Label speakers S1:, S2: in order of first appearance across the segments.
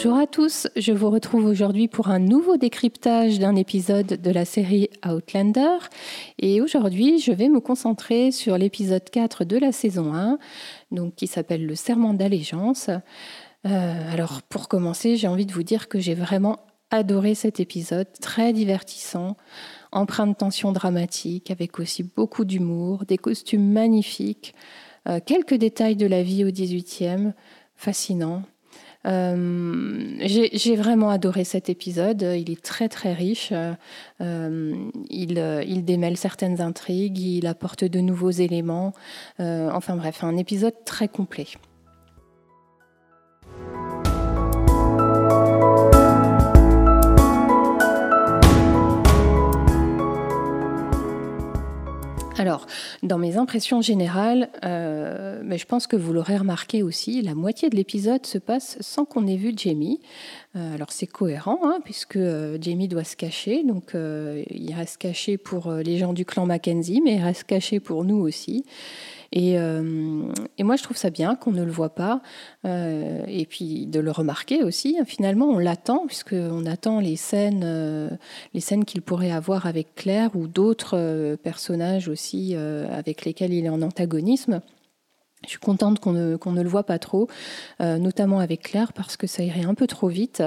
S1: Bonjour à tous, je vous retrouve aujourd'hui pour un nouveau décryptage d'un épisode de la série Outlander. Et aujourd'hui, je vais me concentrer sur l'épisode 4 de la saison 1, donc qui s'appelle Le serment d'allégeance. Euh, alors pour commencer, j'ai envie de vous dire que j'ai vraiment adoré cet épisode, très divertissant, empreint de tension dramatique, avec aussi beaucoup d'humour, des costumes magnifiques, euh, quelques détails de la vie au 18e, fascinant. Euh, j'ai vraiment adoré cet épisode. Il est très très riche. Euh, il, il, démêle certaines intrigues, il apporte de nouveaux éléments. enfin bref, un épisode très complet. Alors, dans mes impressions générales, euh, mais je pense que vous l'aurez remarqué aussi, la moitié de l'épisode se passe sans qu'on ait vu Jamie. Euh, alors c'est cohérent, hein, puisque euh, Jamie doit se cacher, donc il reste caché pour les gens du clan Mackenzie, mais il reste caché pour nous aussi. Euh, et, moi, je trouve ça bien qu'on ne le voit pas, euh, et puis de le remarquer aussi. Finalement, on l'attend, puisqu'on attend les scènes, euh, les scènes qu'il pourrait avoir avec Claire ou d'autres personnages aussi avec lesquels il est en antagonisme. Je suis contente qu'on ne, ne, le voit pas trop, euh, notamment avec Claire, parce que ça irait un peu trop vite.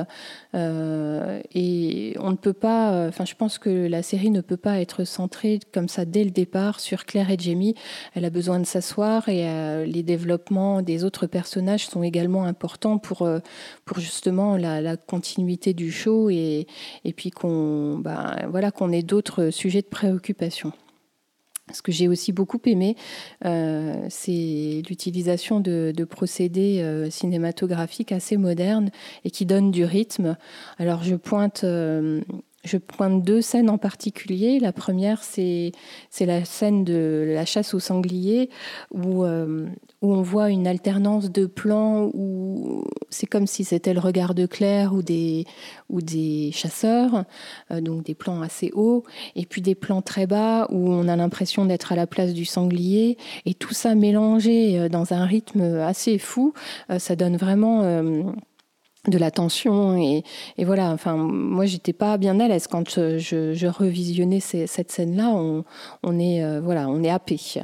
S1: Euh, et on ne peut pas, euh, enfin, je pense que la série ne peut pas être centrée comme ça dès le départ sur Claire et Jamie. Elle a besoin de s'asseoir et les développements des autres personnages sont également importants pour, pour justement la, continuité du show et, et puis qu'on ben, voilà, qu'on ait d'autres sujets de préoccupation. Ce que j'ai aussi beaucoup aimé, euh, c'est l'utilisation de, procédés euh, cinématographiques assez modernes et qui donnent du rythme. Alors je pointe euh, je pointe deux scènes en particulier. La première, c'est la scène de la chasse au sanglier, où, euh, où on voit une alternance de plans, où c'est comme si c'était le regard de Claire ou des, ou des chasseurs, euh, donc des plans assez hauts, et puis des plans très bas, où on a l'impression d'être à la place du sanglier, et tout ça mélangé euh, dans un rythme assez fou, ça donne vraiment de la tension et, et, voilà enfin moi j'étais pas bien à l'aise quand je, je, revisionnais cette scène là on, est euh, voilà on est happé. euh,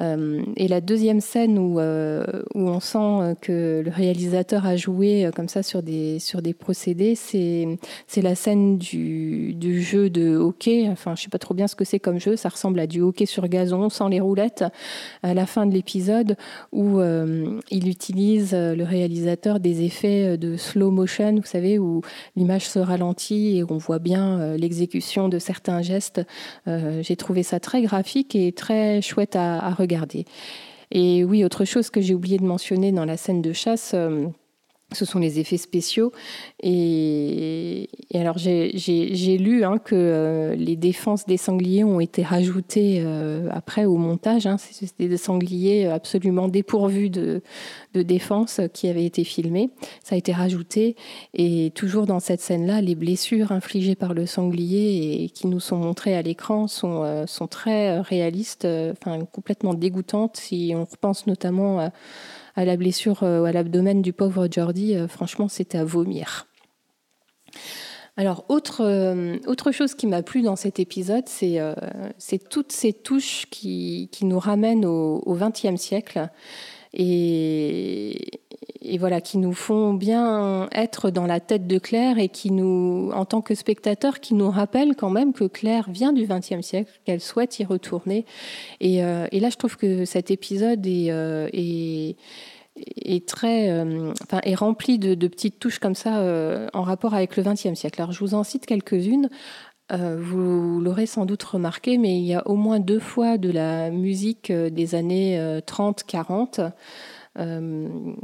S1: et la deuxième scène où, euh, on sent que le réalisateur a joué euh, comme ça sur des, sur des procédés, c'est, la scène du, du jeu de hockey. Enfin, je sais pas trop bien ce que c'est comme jeu. Ça ressemble à du hockey sur gazon sans les roulettes à la fin de l'épisode où il utilise le réalisateur des effets de slow motion, vous savez, où l'image se ralentit et on voit bien l'exécution de certains gestes. J'ai trouvé ça très graphique et très chouette à regarder et oui, autre chose que j'ai oublié de mentionner dans la scène de chasse, euh, ce sont les effets spéciaux. Et, alors j'ai lu hein, que euh, les défenses des sangliers ont été rajoutées euh, après au montage. Hein. C'était des sangliers absolument dépourvus de, de, défense qui avaient été filmés. Ça a été rajouté. Et toujours dans cette scène-là, les blessures infligées par le sanglier et qui nous sont montrées à l'écran sont, euh, très réalistes, enfin complètement dégoûtantes si on repense notamment à à la blessure euh, à l'abdomen du pauvre Jordi, euh, franchement, c'était à vomir. Alors, autre, euh, autre chose qui m'a plu dans cet épisode, c'est toutes ces touches qui, qui nous ramènent au XXe siècle et, et, voilà, qui nous font bien être dans la tête de Claire et qui nous, en tant que spectateurs, qui nous rappellent quand même que Claire vient du XXe siècle, qu'elle souhaite y retourner. Et, euh, là, je trouve que cet épisode est, euh, très, euh, enfin, est rempli de, petites touches comme ça en rapport avec le XXe siècle. Alors, je vous en cite quelques-unes. Vous l'aurez sans doute remarqué, mais il y a au moins deux fois de la musique des années 30-40. Euh,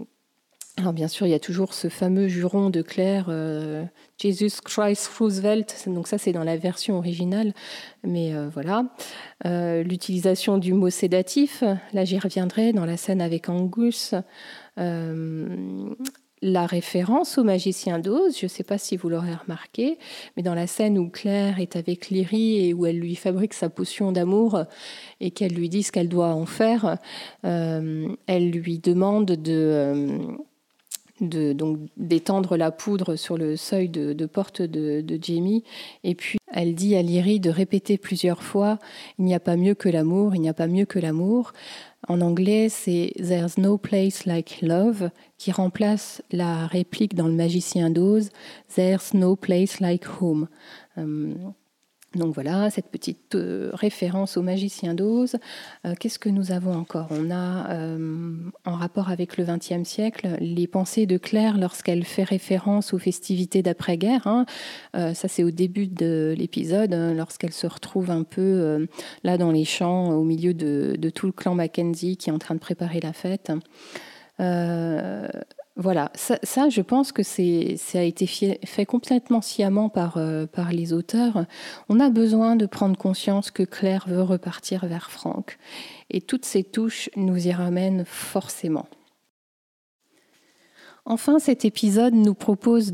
S1: alors bien sûr, il y a toujours ce fameux juron de Claire, Jesus Christ Roosevelt, donc ça c'est dans la version originale, mais voilà. L'utilisation du mot sédatif, là j'y reviendrai dans la scène avec Angus. La référence au magicien d'Oz, je ne sais pas si vous l'aurez remarqué, mais dans la scène où Claire est avec Lyrie et où elle lui fabrique sa potion d'amour et qu'elle lui dit ce qu'elle doit en faire, euh, elle lui demande de... Donc d'étendre la poudre sur le seuil de, porte de, Jamie. Et puis elle dit à Lyrie de répéter plusieurs fois Il n'y a pas mieux que l'amour, il n'y a pas mieux que l'amour. En anglais, c'est There's no place like love qui remplace la réplique dans Le Magicien d'Oz There's no place like home. Euh, donc voilà, cette petite euh, référence au magicien d'Oz. Euh, qu'est-ce que nous avons encore? On a, euh, en rapport avec le XXe siècle, les pensées de Claire lorsqu'elle fait référence aux festivités d'après-guerre. Hein. ça, c'est au début de l'épisode, hein, lorsqu'elle se retrouve un peu là dans les champs, au milieu de, de, tout le clan Mackenzie qui est en train de préparer la fête. Voilà, ça, je pense que ça a été fait complètement sciemment par, euh, par les auteurs. On a besoin de prendre conscience que Claire veut repartir vers Franck. Et toutes ces touches nous y ramènent forcément. Enfin, cet épisode nous propose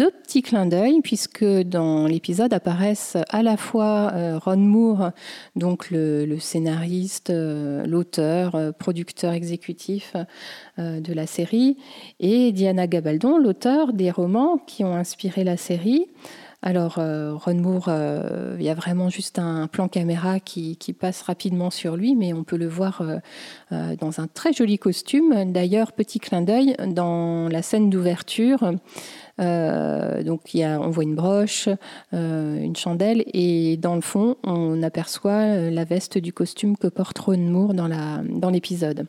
S1: deux petits clins d'œil, puisque dans l'épisode apparaissent à la fois euh, Ron Moore, donc le, scénariste, euh, l'auteur, euh, producteur exécutif de la série, et Diana Gabaldon, l'auteur des romans qui ont inspiré la série. Alors, Ron Moore, il y a vraiment juste un plan caméra qui, passe rapidement sur lui, mais on peut le voir dans un très joli costume. D'ailleurs, petit clin d'œil, dans la scène d'ouverture, donc il y a, on voit une broche, une chandelle, et dans le fond, on aperçoit la veste du costume que porte Ron Moore dans l'épisode.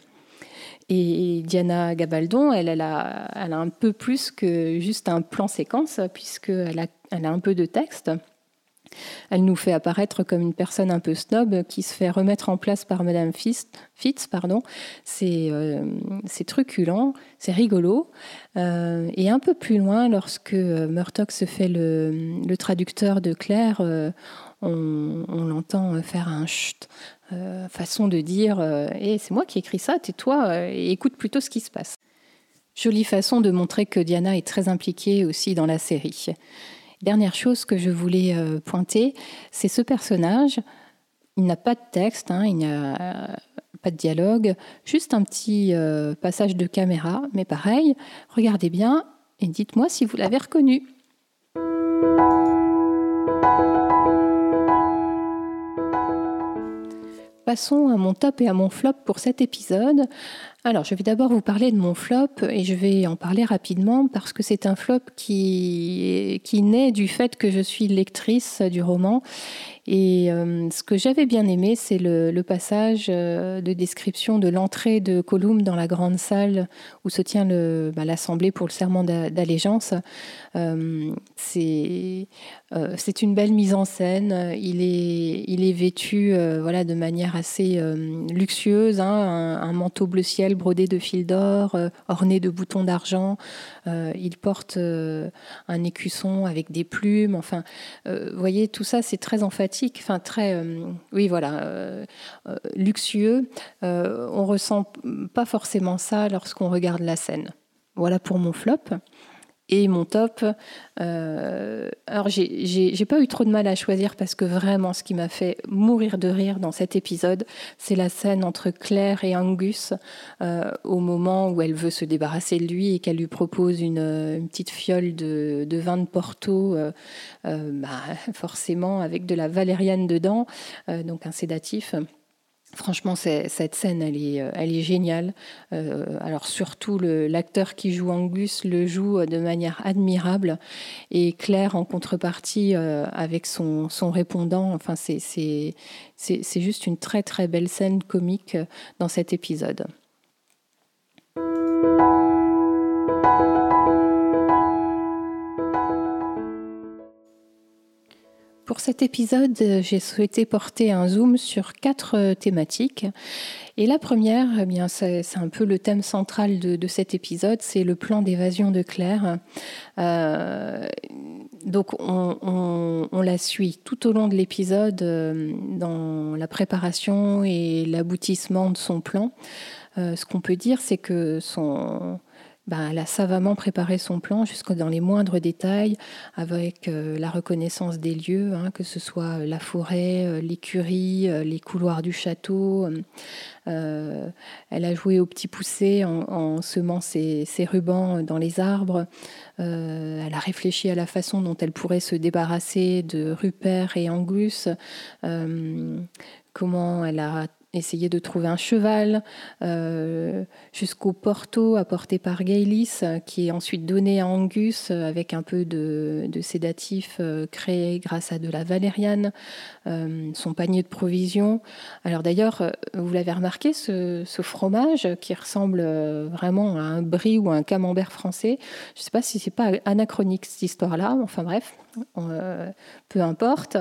S1: Et Diana Gabaldon, elle, a, un peu plus que juste un plan séquence, puisqu'elle elle a un peu de texte. Elle nous fait apparaître comme une personne un peu snob qui se fait remettre en place par Madame Fitz. Pardon. C'est euh, truculent, c'est rigolo. Euh, et un peu plus loin, lorsque Murtock se fait le, traducteur de Claire, euh, on, l'entend faire un chut, euh, façon de dire euh, eh, c'est moi qui écris ça, tais-toi euh, et écoute plutôt ce qui se passe. Jolie façon de montrer que Diana est très impliquée aussi dans la série. Dernière chose que je voulais pointer, c'est ce personnage. Il n'a pas de texte, hein, il n'y a pas de dialogue, juste un petit passage de caméra, mais pareil, regardez bien et dites-moi si vous l'avez reconnu. Passons à mon top et à mon flop pour cet épisode. Alors, je vais d'abord vous parler de mon flop et je vais en parler rapidement parce que c'est un flop qui, qui naît du fait que je suis lectrice du roman et euh, ce que j'avais bien aimé, c'est le, passage euh, de description de l'entrée de Columb dans la grande salle où se tient bah, l'assemblée pour le serment d'allégeance. Euh, c'est une belle mise en scène. Il est, il est vêtu voilà, de manière assez luxueuse, hein, un, manteau bleu ciel brodé de fils d'or, orné de boutons d'argent. il porte un écusson avec des plumes. Enfin, vous voyez, tout ça, c'est très emphatique enfin très, euh, oui voilà, euh, euh, luxueux. on ressent pas forcément ça lorsqu'on regarde la scène. Voilà pour mon flop. Et mon top, euh, alors j'ai pas eu trop de mal à choisir parce que vraiment ce qui m'a fait mourir de rire dans cet épisode, c'est la scène entre Claire et Angus euh, au moment où elle veut se débarrasser de lui et qu'elle lui propose une, petite fiole de, vin de Porto, euh, bah, forcément avec de la valériane dedans, donc un sédatif. Franchement, cette scène, elle est, euh, elle est géniale. Euh, alors surtout, l'acteur qui joue Angus le joue de manière admirable. Et Claire, en contrepartie, euh, avec son, son, répondant, enfin, c'est juste une très très belle scène comique dans cet épisode. Pour cet épisode, j'ai souhaité porter un zoom sur quatre euh, thématiques. Et la première, eh bien, c'est, un peu le thème central de, cet épisode, c'est le plan d'évasion de Claire. Euh, donc, on, la suit tout au long de l'épisode euh, dans la préparation et l'aboutissement de son plan. ce qu'on peut dire, c'est que son ben, elle a savamment préparé son plan jusque dans les moindres détails, avec la reconnaissance des lieux, hein, que ce soit la forêt, l'écurie, les couloirs du château. elle a joué au petit poussé en, semant ses, ses, rubans dans les arbres. elle a réfléchi à la façon dont elle pourrait se débarrasser de Rupert et Angus comment elle a essayé de trouver un cheval, euh, jusqu'au porto apporté par Gaylis, qui est ensuite donné à Angus avec un peu de, sédatif euh, créé grâce à de la valériane, euh, son panier de provisions. Alors d'ailleurs, vous l'avez remarqué, ce, fromage qui ressemble vraiment à un brie ou à un camembert français, je ne sais pas si c'est pas anachronique cette histoire-là, enfin bref, peu importe.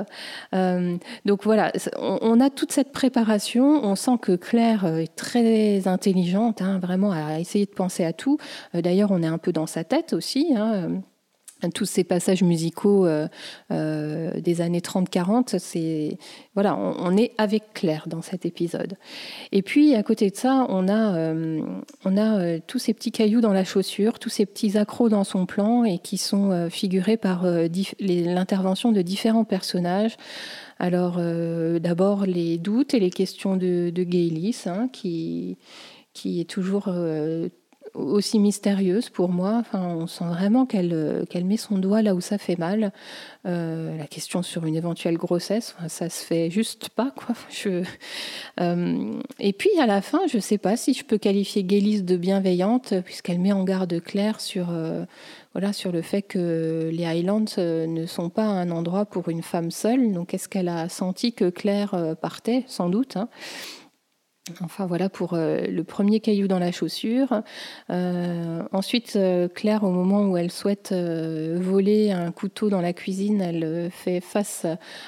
S1: donc voilà, on a toute cette préparation on sent que Claire euh, est très intelligente, hein, vraiment à essayer de penser à tout. Euh, d'ailleurs, on est un peu dans sa tête aussi. Hein, euh, tous ces passages musicaux des années 30-40, c'est voilà, on, est avec Claire dans cet épisode. Et puis à côté de ça, on a on a tous ces petits cailloux dans la chaussure, tous ces petits accros dans son plan et qui sont figurés par l'intervention de différents personnages. Alors euh, d'abord les doutes et les questions de, de Gaylis, hein, qui, qui est toujours euh, aussi mystérieuse pour moi. Enfin, on sent vraiment qu'elle qu'elle met son doigt là où ça fait mal. Euh, la question sur une éventuelle grossesse, ça se fait juste pas quoi. Je, et puis à la fin, je sais pas si je peux qualifier Gaylis de bienveillante puisqu'elle met en garde Claire sur voilà, sur le fait que les Highlands euh, ne sont pas un endroit pour une femme seule. Donc, est-ce qu'elle a senti que Claire euh, partait? Sans doute. Hein. Enfin voilà pour euh, le premier caillou dans la chaussure. ensuite, Claire, au moment où elle souhaite voler un couteau dans la cuisine, elle fait face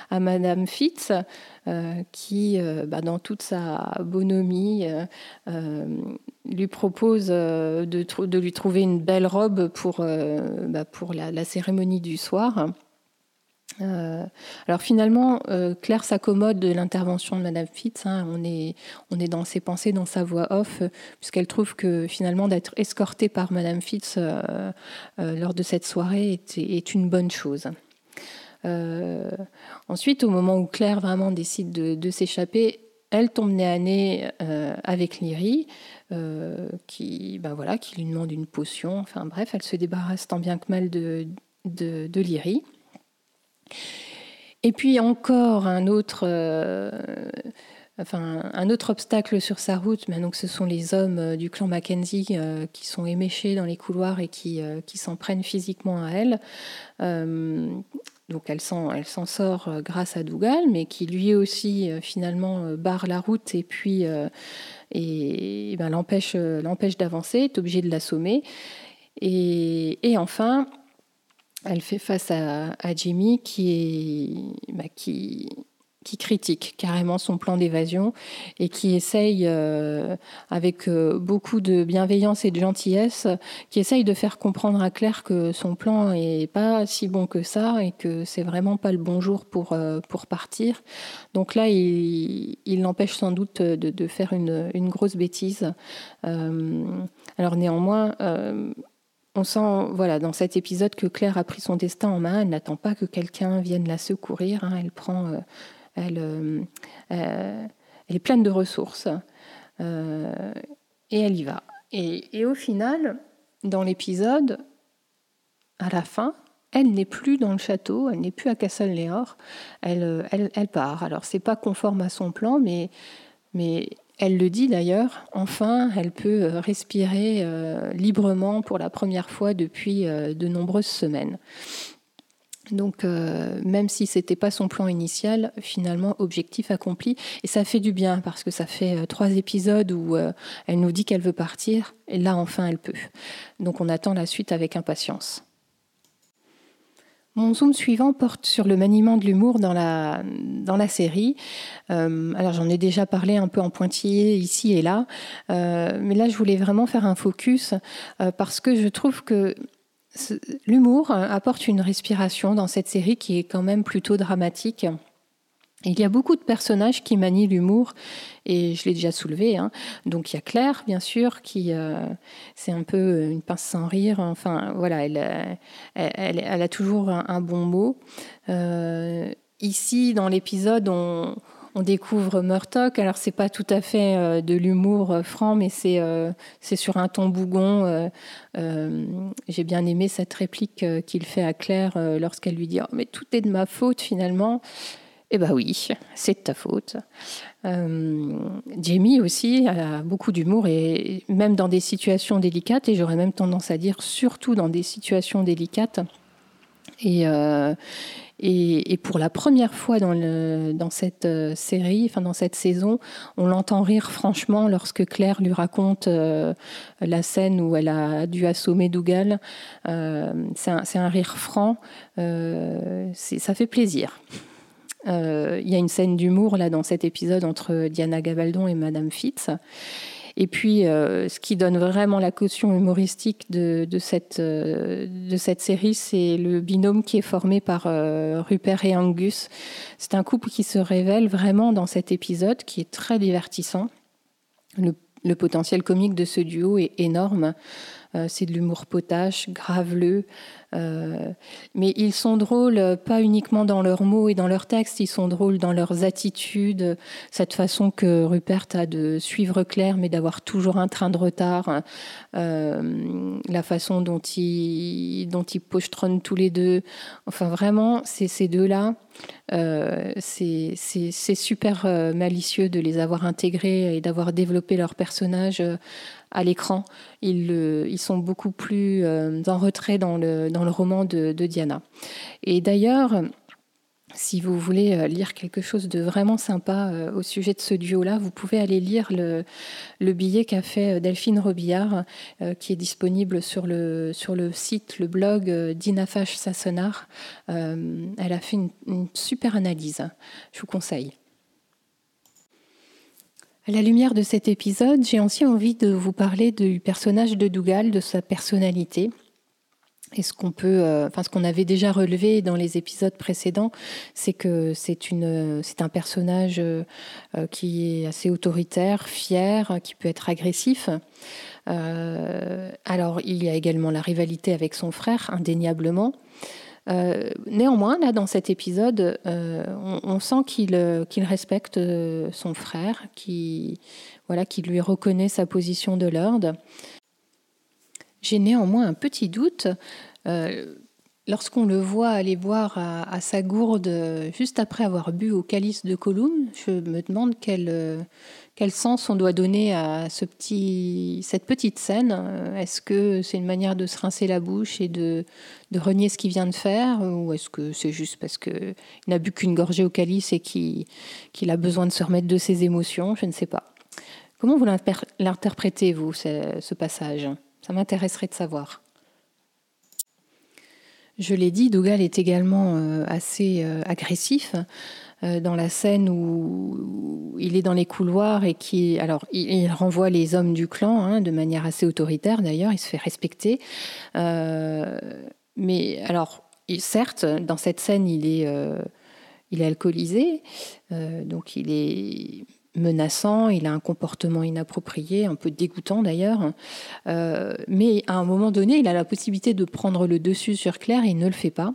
S1: à Madame Fitz, qui, bah, dans toute sa bonhomie, lui propose euh, de, lui trouver une belle robe pour, euh, bah, pour la, cérémonie du soir. Euh, alors finalement, Claire s'accommode de l'intervention de Madame Fitz. Hein. on, est, on est dans ses pensées, dans sa voix off, puisqu'elle trouve que finalement d'être escortée par Madame Fitz lors de cette soirée est, est une bonne chose. ensuite, au moment où Claire vraiment décide de, s'échapper, elle tombe nez à nez avec Lyrie. Euh, qui, ben voilà, qui lui demande une potion. Enfin bref, elle se débarrasse tant bien que mal de, de, de Lyrie. Et puis encore un autre, euh, enfin, un autre obstacle sur sa route, mais donc ce sont les hommes euh, du clan Mackenzie qui sont éméchés dans les couloirs et qui, s'en prennent physiquement à elle. donc elle s'en, sort grâce à Dougal, mais qui lui aussi finalement barre la route et puis ben, l'empêche, euh, d'avancer, est obligé de l'assommer. Et, enfin, elle fait face à, Jimmy ben, qui, qui critique carrément son plan d'évasion et qui essaye, euh, avec euh, beaucoup de bienveillance et de gentillesse, qui essaye de faire comprendre à Claire que son plan est pas si bon que ça et que c'est vraiment pas le bon jour pour, euh, pour partir. Donc là, il, l'empêche sans doute de, faire une, grosse bêtise. alors néanmoins, on sent, voilà, dans cet épisode que Claire a pris son destin en main. Elle n'attend pas que quelqu'un vienne la secourir. Hein. Elle prend elle, euh, euh, elle est pleine de ressources euh, et elle y va. Et, au final, dans l'épisode, à la fin, elle n'est plus dans le château, elle n'est plus à Castle-Léor, elle, elle, part. Alors, c'est pas conforme à son plan, mais, mais elle le dit d'ailleurs, enfin, elle peut respirer librement pour la première fois depuis de nombreuses semaines. Donc, euh, même si c'était pas son plan initial, finalement, objectif accompli. Et ça fait du bien parce que ça fait euh, trois épisodes où euh, elle nous dit qu'elle veut partir, et là, enfin, elle peut. Donc, on attend la suite avec impatience. Mon zoom suivant porte sur le maniement de l'humour dans la, dans la série. alors j'en ai déjà parlé un peu en pointillé ici et là, mais là je voulais vraiment faire un focus parce que je trouve que L'humour apporte une respiration dans cette série qui est quand même plutôt dramatique. Il y a beaucoup de personnages qui manient l'humour, et je l'ai déjà soulevé. Hein. Donc il y a Claire, bien sûr, qui euh, c'est un peu une pince sans rire. Enfin voilà, elle, elle, a toujours un, bon mot. Euh, ici, dans l'épisode, on, découvre Murtock. Alors c'est pas tout à fait euh, de l'humour franc, mais c'est c'est sur un ton bougon. J'ai bien aimé cette réplique qu'il fait à Claire lorsqu'elle lui dit oh, mais tout est de ma faute finalement. Eh bien oui, c'est de ta faute. Euh, Jamie aussi a beaucoup d'humour et même dans des situations délicates, et j'aurais même tendance à dire surtout dans des situations délicates. Et, euh, et, pour la première fois dans, le, dans cette euh, série, enfin dans cette saison, on l'entend rire franchement lorsque Claire lui raconte la scène où elle a dû assommer Dougal. c'est un, un, rire franc, ça fait plaisir. Euh, il y a une scène d'humour là dans cet épisode entre Diana Gabaldon et Madame Fitz. Et puis, euh, ce qui donne vraiment la caution humoristique de, cette, euh, de cette série, c'est le binôme qui est formé par Rupert et Angus. C'est un couple qui se révèle vraiment dans cet épisode, qui est très divertissant. Le potentiel comique de ce duo est énorme. C'est de l'humour potache, graveleux, euh, mais ils sont drôles euh, pas uniquement dans leurs mots et dans leurs textes, ils sont drôles dans leurs attitudes, cette façon que Rupert a de suivre Claire mais d'avoir toujours un train de retard, euh, la façon dont ils, dont ils tous les deux. Enfin vraiment, ces deux-là. c'est super malicieux de les avoir intégrés et d'avoir développé leur personnage à l'écran. Ils, sont beaucoup plus en retrait dans le, roman de, Diana. Et d'ailleurs, si vous voulez euh, lire quelque chose de vraiment sympa euh, au sujet de ce duo-là, vous pouvez aller lire le, billet qu'a fait euh, Delphine Robillard, qui est disponible sur le, site, le blog d'Inafash Sassonar. elle a fait une, super analyse. Je vous conseille. À la lumière de cet épisode, j'ai aussi envie de vous parler du personnage de Dougal, de sa personnalité. Et ce qu'on peut, euh, ce qu'on avait déjà relevé dans les épisodes précédents, c'est que c'est un personnage euh, euh, qui est assez autoritaire, fier, qui peut être agressif. alors il y a également la rivalité avec son frère, indéniablement. Néanmoins, là, dans cet épisode, on, sent qu'il qu'il respecte son frère, qui voilà, qui lui reconnaît sa position de lord. J'ai néanmoins un petit doute. Euh, lorsqu'on le voit aller boire à, sa gourde euh, juste après avoir bu au calice de Column, je me demande quel, euh, quel sens on doit donner à ce petit, cette petite scène? Est-ce que c'est une manière de se rincer la bouche et de, de renier ce qu'il vient de faire? Ou est-ce que c'est juste parce qu'il n'a bu qu'une gorgée au calice et qu'il a besoin de se remettre de ses émotions? Je ne sais pas. Comment vous l'interprétez, vous, ce passage? Ça m'intéresserait de savoir. Je l'ai dit, Dougal est également euh, assez euh, agressif dans la scène où, il est dans les couloirs et qui, alors, il, renvoie les hommes du clan hein, de manière assez autoritaire d'ailleurs. Il se fait respecter. mais alors, certes, dans cette scène, il est, il est alcoolisé, donc il est menaçant, il a un comportement inapproprié, un peu dégoûtant d'ailleurs. Euh, mais à un moment donné, il a la possibilité de prendre le dessus sur Claire et il ne le fait pas.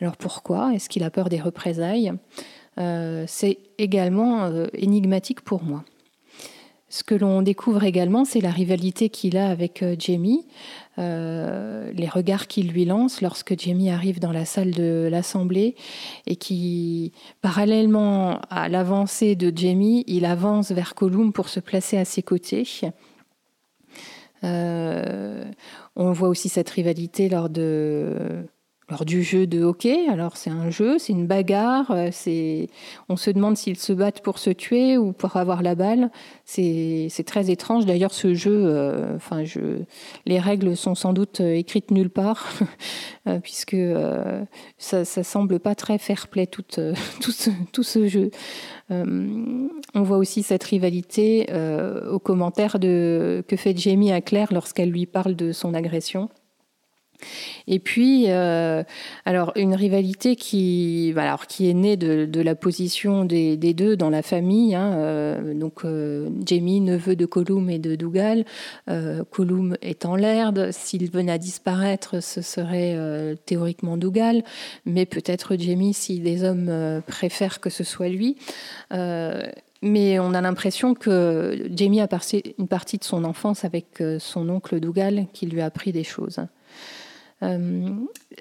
S1: Alors pourquoi? Est-ce qu'il a peur des représailles? euh, C'est également euh, énigmatique pour moi. Ce que l'on découvre également, c'est la rivalité qu'il a avec Jamie. Euh, les regards qu'il lui lance lorsque Jamie arrive dans la salle de l'Assemblée et qui, parallèlement à l'avancée de Jamie, il avance vers Colum pour se placer à ses côtés. Euh, on voit aussi cette rivalité lors de lors du jeu de hockey, alors c'est un jeu, c'est une bagarre, euh, c'est, on se demande s'ils se battent pour se tuer ou pour avoir la balle. C'est, très étrange. D'ailleurs, ce jeu, euh, enfin, je, les règles sont sans doute euh, écrites nulle part, puisque ça, ça semble pas très fair-play tout, tout, ce, tout ce jeu. on voit aussi cette rivalité au commentaire de, que fait Jamie à Claire lorsqu'elle lui parle de son agression. Et puis, euh, alors une rivalité qui, bah, alors, qui est née de, la position des, deux dans la famille. Hein, euh, donc, euh, Jamie, neveu de Colum et de Dougal. Colum est en l'erde. S'il venait à disparaître, ce serait théoriquement Dougal, mais peut-être Jamie si les hommes préfèrent que ce soit lui. mais on a l'impression que Jamie a passé une partie de son enfance avec son oncle Dougal qui lui a appris des choses. Euh,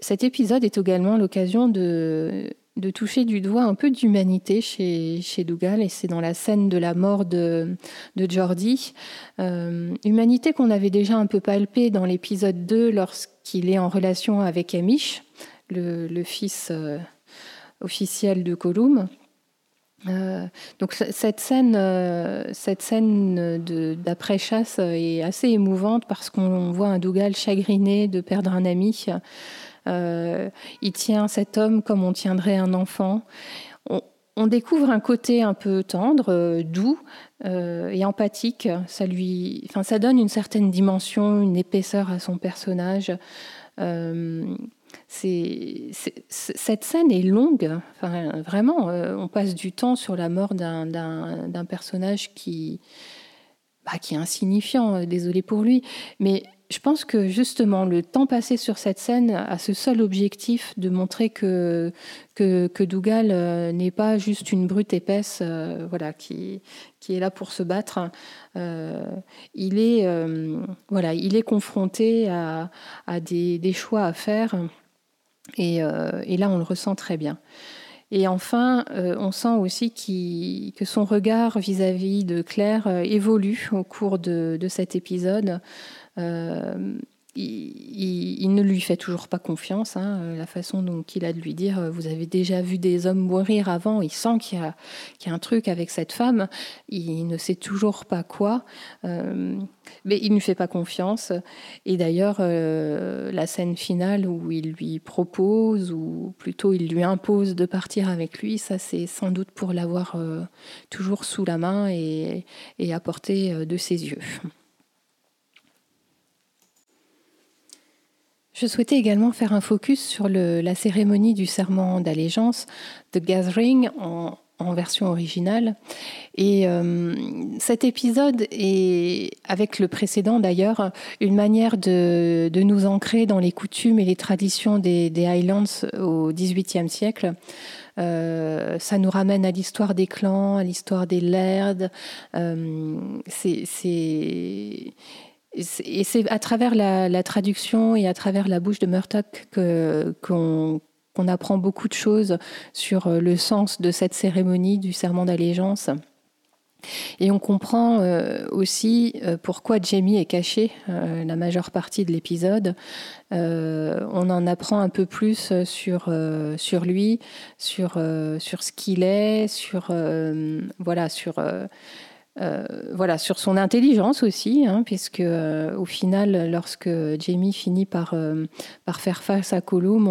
S1: cet épisode est également l'occasion de, toucher du doigt un peu d'humanité chez, Dougal, et c'est dans la scène de la mort de, Jordi. Euh, humanité qu'on avait déjà un peu palpée dans l'épisode 2 lorsqu'il est en relation avec Amish, le, le fils euh, officiel de Colum. Euh, donc cette scène, euh, cette scène d'après-chasse est assez émouvante parce qu'on voit un Dougal chagriné de perdre un ami. Euh, il tient cet homme comme on tiendrait un enfant. On, découvre un côté un peu tendre, doux et empathique. Ça lui, enfin, ça donne une certaine dimension, une épaisseur à son personnage cette scène est longue. Enfin, vraiment, euh, on passe du temps sur la mort d'un personnage qui, bah, qui est insignifiant. Euh, désolé pour lui, mais je pense que justement le temps passé sur cette scène a ce seul objectif de montrer que que, Dougal euh, n'est pas juste une brute épaisse, voilà, qui qui est là pour se battre. il est voilà, il est confronté à, à des, des, choix à faire euh, et, là, on le ressent très bien. Et enfin, euh, on sent aussi que son regard vis-à-vis de Claire euh, évolue au cours de, cet épisode il, ne lui fait toujours pas confiance. Hein, euh, la façon dont il a de lui dire euh, Vous avez déjà vu des hommes mourir avant. Il sent qu'il y, a, un truc avec cette femme. Il ne sait toujours pas quoi. Euh, mais il ne lui fait pas confiance. Et d'ailleurs, la scène finale où il lui propose, ou plutôt il lui impose de partir avec lui, ça c'est sans doute pour l'avoir toujours sous la main et, et à portée de ses yeux. Je souhaitais également faire un focus sur la cérémonie du serment d'allégeance, The Gathering, en, version originale. Et euh, cet épisode est, avec le précédent d'ailleurs, une manière de, nous ancrer dans les coutumes et les traditions des, Highlands au XVIIIe siècle. Euh, ça nous ramène à l'histoire des clans, à l'histoire des lairds. Euh, c'est et c'est à travers la, traduction et à travers la bouche de Murdoch qu'on apprend beaucoup de choses sur euh, le sens de cette cérémonie du serment d'allégeance. Et on comprend euh, aussi euh, pourquoi Jamie est caché la majeure partie de l'épisode. on en apprend un peu plus sur, lui, sur, sur ce qu'il est, sur, voilà, sur euh, voilà, sur son intelligence aussi, hein, puisque euh, au final, lorsque Jamie finit par, euh, par faire face à Colum,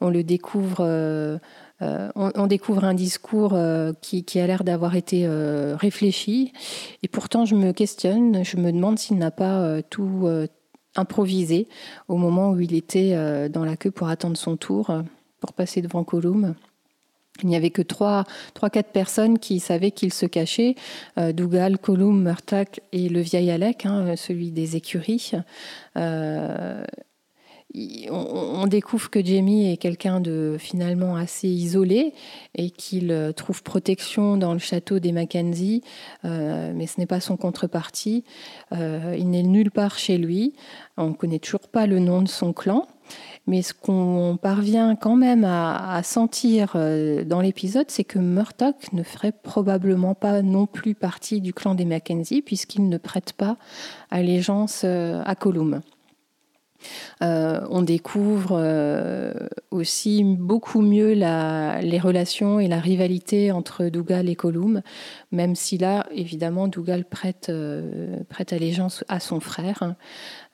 S1: on, le découvre. On, découvre un discours qui, qui, a l'air d'avoir été réfléchi. Et pourtant, je me questionne, je me demande s'il n'a pas tout improvisé au moment où il était dans la queue pour attendre son tour, pour passer devant Colum. Il n'y avait que trois, trois, quatre personnes qui savaient qu'il se cachait euh, Dougal, Colum, Murtak et le vieil Alec, hein, celui des écuries. Euh, on, découvre que Jamie est quelqu'un de finalement assez isolé et qu'il euh, trouve protection dans le château des Mackenzie, mais ce n'est pas son contrepartie. il n'est nulle part chez lui. On ne connaît toujours pas le nom de son clan. Mais ce qu'on parvient quand même à, sentir euh, dans l'épisode, c'est que Murdoch ne ferait probablement pas non plus partie du clan des Mackenzie, puisqu'il ne prête pas allégeance euh, à Colum. Euh, on découvre aussi beaucoup mieux les relations et la rivalité entre Dougal et Colum, même si là, évidemment, Dougal prête, euh, allégeance à son frère.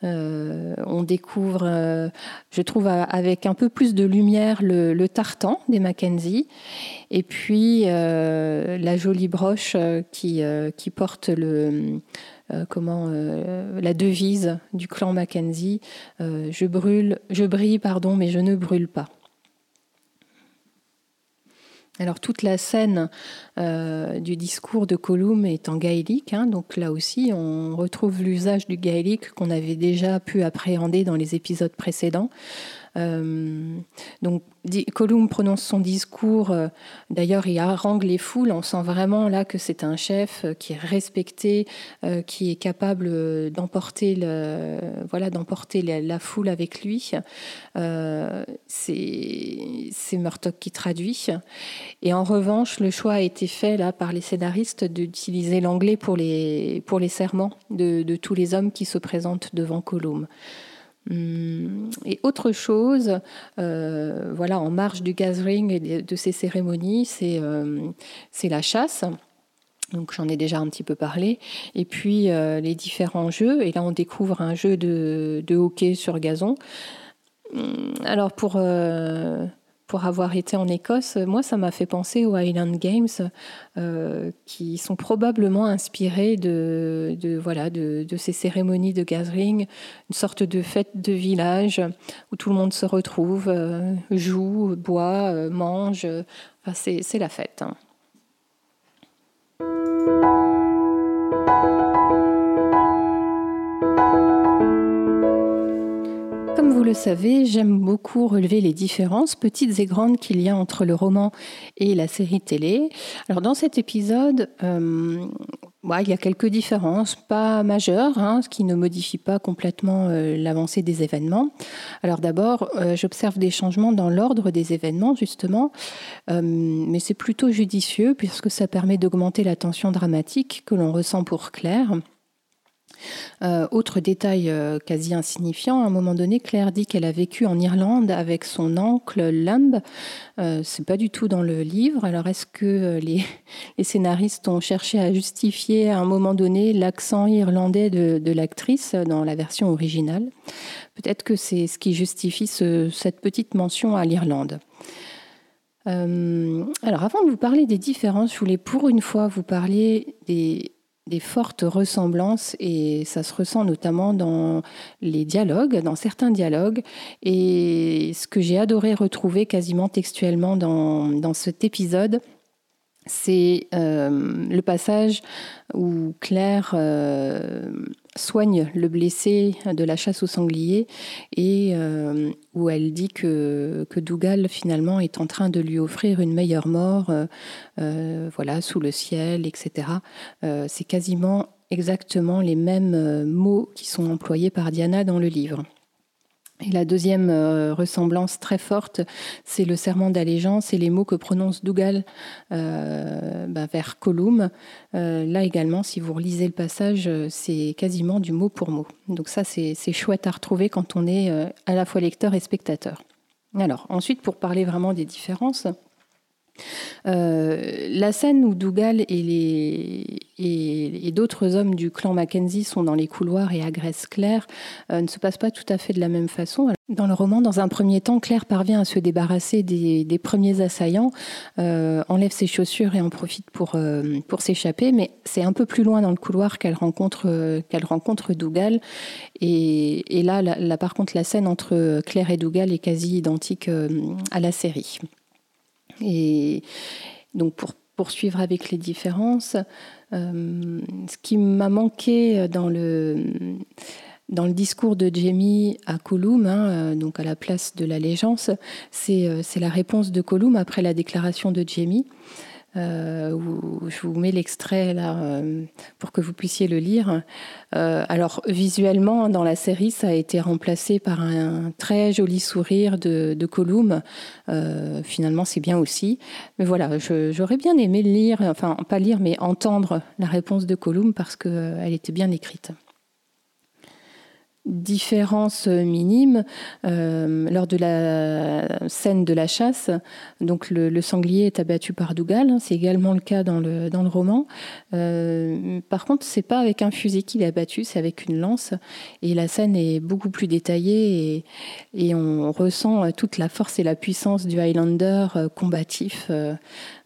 S1: on découvre, je trouve, avec un peu plus de lumière le, tartan des Mackenzie, et puis la jolie broche qui, porte comment la devise du clan Mackenzie je brûle, je brille, pardon, mais je ne brûle pas. Alors toute la scène euh, du discours de Colum est en gaélique, hein, donc là aussi on retrouve l'usage du gaélique qu'on avait déjà pu appréhender dans les épisodes précédents. Euh, donc Colum prononce son discours, euh, d'ailleurs il harangue les foules, on sent vraiment là que c'est un chef euh, qui est respecté, qui est capable d'emporter voilà, d'emporter la, foule avec lui. c'est Murtock qui traduit. Et en revanche, le choix a été fait là par les scénaristes d'utiliser l'anglais pour les, pour les serments de, de, tous les hommes qui se présentent devant Colum. Hum, et autre chose, euh, voilà, en marge du gathering et de ces cérémonies, euh, c'est la chasse. Donc j'en ai déjà un petit peu parlé. Et puis euh, les différents jeux. Et là, on découvre un jeu de, de hockey sur gazon. Hum, alors pour pour avoir été en Écosse, moi, ça m'a fait penser aux Highland Games, euh, qui sont probablement inspirés de, voilà, de, ces cérémonies de gathering, une sorte de fête de village où tout le monde se retrouve, euh, joue, boit, euh, mange. Enfin, c'est la fête. Hein. Vous le savez, j'aime beaucoup relever les différences, petites et grandes, qu'il y a entre le roman et la série télé. Alors dans cet épisode, euh, il y a quelques différences, pas majeures, hein, ce qui ne modifie pas complètement euh, l'avancée des événements. Alors d'abord, euh, j'observe des changements dans l'ordre des événements, justement, mais c'est plutôt judicieux puisque ça permet d'augmenter la tension dramatique que l'on ressent pour Claire. Euh, autre détail euh, quasi insignifiant, à un moment donné, Claire dit qu'elle a vécu en Irlande avec son oncle Lumb. Euh, c'est pas du tout dans le livre. Alors est-ce que les, scénaristes ont cherché à justifier à un moment donné l'accent irlandais de, l'actrice dans la version originale? Peut-être que c'est ce qui justifie cette petite mention à l'Irlande. alors avant de vous parler des différences, je voulais pour une fois vous parler des, des fortes ressemblances et ça se ressent notamment dans les dialogues, dans certains dialogues. Et ce que j'ai adoré retrouver quasiment textuellement dans, dans cet épisode, c'est euh, le passage où Claire euh, soigne le blessé de la chasse au sanglier et euh, où elle dit que, que, Dougal finalement est en train de lui offrir une meilleure mort, voilà, sous le ciel, etc. c'est quasiment exactement les mêmes mots qui sont employés par Diana dans le livre. La deuxième euh, ressemblance très forte, c'est le serment d'allégeance et les mots que prononce Dougal euh, bah, vers Colum. Euh, là également, si vous relisez le passage, c'est quasiment du mot pour mot. Donc ça, c'est chouette à retrouver quand on est à la fois lecteur et spectateur. Alors, ensuite, pour parler vraiment des différences, euh, la scène où Dougal et, d'autres hommes du clan Mackenzie sont dans les couloirs et agressent Claire euh, ne se passe pas tout à fait de la même façon. Dans le roman, dans un premier temps, Claire parvient à se débarrasser des, premiers assaillants, euh, enlève ses chaussures et en profite pour, s'échapper, mais c'est un peu plus loin dans le couloir qu'elle rencontre, qu'elle Dougal. Et, et là, là, par contre, la scène entre Claire et Dougal est quasi identique à la série. Et donc pour poursuivre avec les différences, euh, ce qui m'a manqué dans le, discours de Jamie à Colum, hein, euh, donc à la place de l'allégeance, c'est la réponse de Colum après la déclaration de Jamie. Euh, où je vous mets l'extrait là euh, pour que vous puissiez le lire. Euh, alors visuellement, dans la série, ça a été remplacé par un très joli sourire de, de Colum. finalement, c'est bien aussi. Mais voilà, j'aurais bien aimé lire, enfin pas lire, mais entendre la réponse de Colum parce qu'elle était bien écrite. Différence minime euh, lors de la scène de la chasse. Donc le, sanglier est abattu par Dougal, hein, c'est également le cas dans le, dans le roman. Euh, par contre, c'est pas avec un fusil qu'il est abattu, c'est avec une lance. Et la scène est beaucoup plus détaillée et, et on ressent toute la force et la puissance du Highlander euh, combatif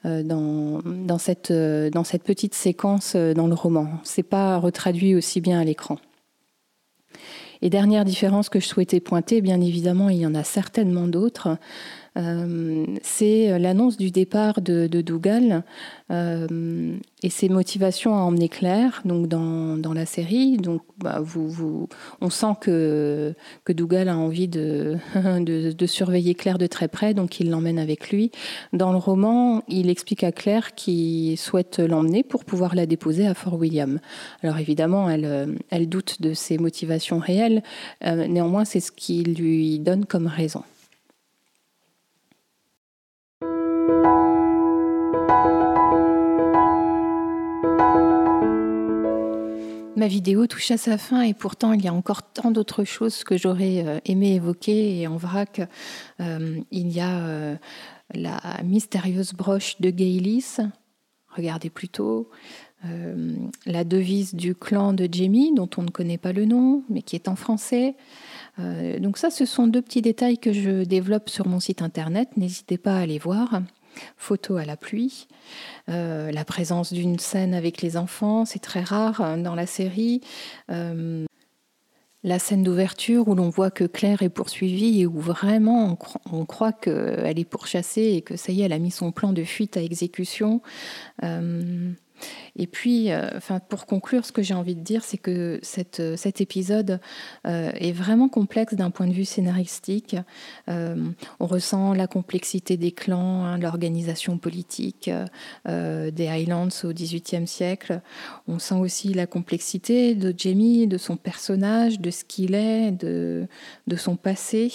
S1: dans, dans, cette, dans cette petite séquence dans le roman. C'est pas retraduit aussi bien à l'écran. Et dernière différence que je souhaitais pointer, bien évidemment, il y en a certainement d'autres, c'est l'annonce du départ de, Dougal euh, et ses motivations à emmener Claire donc dans, dans la série. Donc, bah, on sent que, que Dougal a envie de, de, surveiller Claire de très près, donc il l'emmène avec lui. Dans le roman, il explique à Claire qu'il souhaite l'emmener pour pouvoir la déposer à Fort William. Alors évidemment, elle, elle doute de ses motivations réelles, euh, néanmoins, c'est ce qui lui donne comme raison. Ma vidéo touche à sa fin et pourtant il y a encore tant d'autres choses que j'aurais euh, aimé évoquer et en vrac, euh, il y a euh, la mystérieuse broche de Gaylis, regardez plutôt, la devise du clan de Jamie dont on ne connaît pas le nom mais qui est en français. donc ça, ce sont deux petits détails que je développe sur mon site internet, n'hésitez pas à aller voir photo à la pluie. Euh, la présence d'une scène avec les enfants, c'est très rare hein, dans la série. Euh, la scène d'ouverture où l'on voit que Claire est poursuivie et où vraiment on, croit qu'elle est pourchassée et que ça y est, elle a mis son plan de fuite à exécution. Euh, et puis, euh, enfin, pour conclure, ce que j'ai envie de dire, c'est que euh, cet épisode euh, est vraiment complexe d'un point de vue scénaristique. on ressent la complexité des clans, hein, l'organisation politique des Highlands au XVIIIe siècle. On sent aussi la complexité de Jamie, de son personnage, de ce qu'il est, de son passé.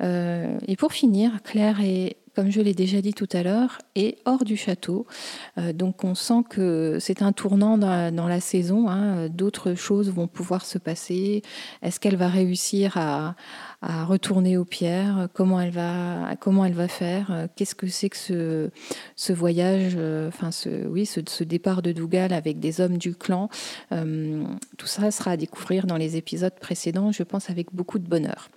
S1: et pour finir, Claire est comme je l'ai déjà dit tout à l'heure, est hors du château. Euh, donc on sent que c'est un tournant dans la, saison. Hein. D'autres choses vont pouvoir se passer. Est-ce qu'elle va réussir à, retourner aux pierres? Comment elle va, faire? Qu'est-ce que c'est que ce, voyage euh, Enfin, ce, oui, ce, ce, départ de Dougal avec des hommes du clan? Euh, tout ça sera à découvrir dans les épisodes précédents, je pense, avec beaucoup de bonheur.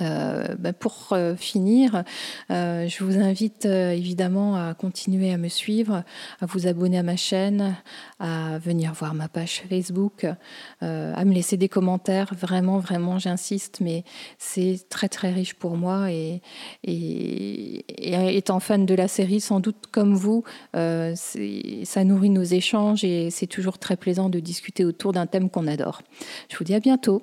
S1: Euh, ben, pour euh, finir, euh, je vous invite évidemment à continuer à me suivre, à vous abonner à ma chaîne, à venir voir ma page Facebook, à me laisser des commentaires. Vraiment, vraiment, j'insiste, mais c'est très très riche pour moi et, étant fan de la série, sans doute comme vous, ça nourrit nos échanges et c'est toujours très plaisant de discuter autour d'un thème qu'on adore. Je vous dis à bientôt.